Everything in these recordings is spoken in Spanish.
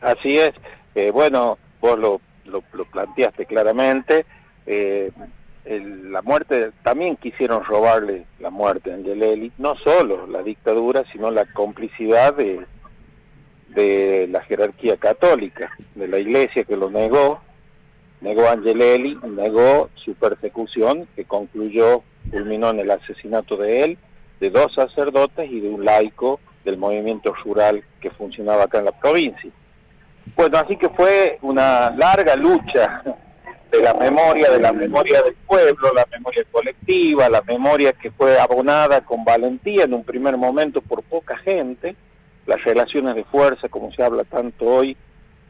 Así es. Eh, bueno, vos lo, lo, planteaste claramente. Eh, la muerte, también quisieron robarle la muerte a Angelelli, no solo la dictadura, sino la complicidad de, de la jerarquía católica, de la iglesia que lo negó, negó Angelelli, negó su persecución, que concluyó, culminó en el asesinato de él, de dos sacerdotes y de un laico del movimiento rural que funcionaba acá en la provincia. Bueno, así que fue una larga lucha de la memoria, de la memoria del pueblo, la memoria colectiva, la memoria que fue abonada con valentía en un primer momento por poca gente. Las relaciones de fuerza, como se habla tanto hoy,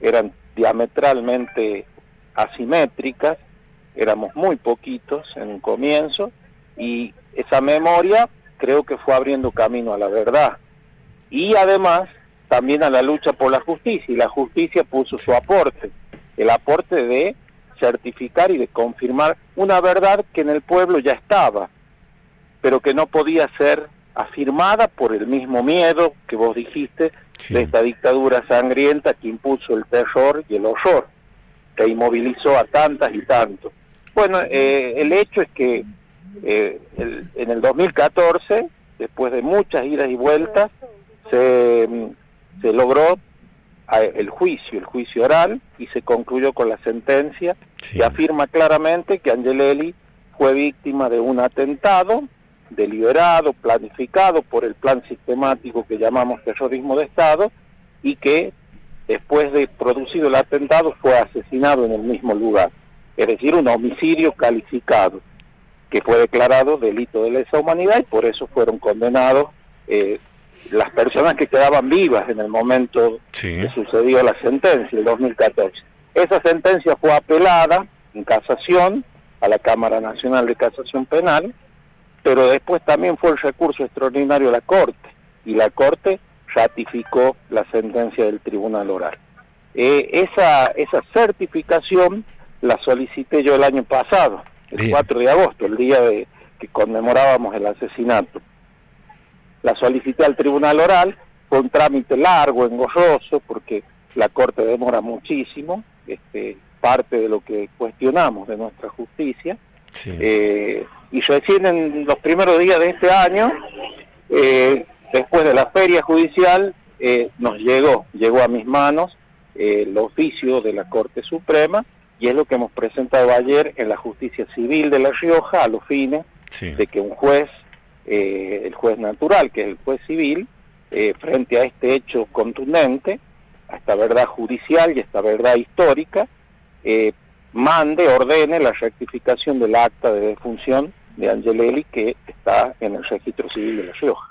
eran diametralmente asimétricas, éramos muy poquitos en un comienzo y esa memoria creo que fue abriendo camino a la verdad y además también a la lucha por la justicia y la justicia puso su aporte, el aporte de certificar y de confirmar una verdad que en el pueblo ya estaba, pero que no podía ser afirmada por el mismo miedo que vos dijiste de esta dictadura sangrienta que impuso el terror y el horror, que inmovilizó a tantas y tantos. Bueno, eh, el hecho es que eh, en el 2014, después de muchas idas y vueltas, se, se logró el juicio, el juicio oral, y se concluyó con la sentencia que afirma claramente que Angelelli fue víctima de un atentado deliberado, planificado por el plan sistemático que llamamos terrorismo de Estado, y que después de producido el atentado fue asesinado en el mismo lugar. Es decir, un homicidio calificado, que fue declarado delito de lesa humanidad y por eso fueron condenados eh, las personas que quedaban vivas en el momento que sucedió la sentencia, el 2014. Esa sentencia fue apelada en casación a la Cámara Nacional de Casación Penal, pero después también fue el recurso extraordinario a la Corte, y la Corte ratificó la sentencia del Tribunal Oral. Eh, esa, esa certificación la solicité yo el año pasado, el 4 de agosto, el día de que conmemorábamos el asesinato la solicité al tribunal oral, fue un trámite largo, engorroso, porque la Corte demora muchísimo, este, parte de lo que cuestionamos de nuestra justicia. Eh, y recién en los primeros días de este año, eh, después de la feria judicial, eh, nos llegó, llegó a mis manos el oficio de la Corte Suprema, y es lo que hemos presentado ayer en la justicia civil de La Rioja, a los fines de que un juez eh, el juez natural, que es el juez civil, eh, frente a este hecho contundente, a esta verdad judicial y a esta verdad histórica, eh, mande, ordene la rectificación del acta de defunción de Angelelli que está en el registro civil de La Rioja.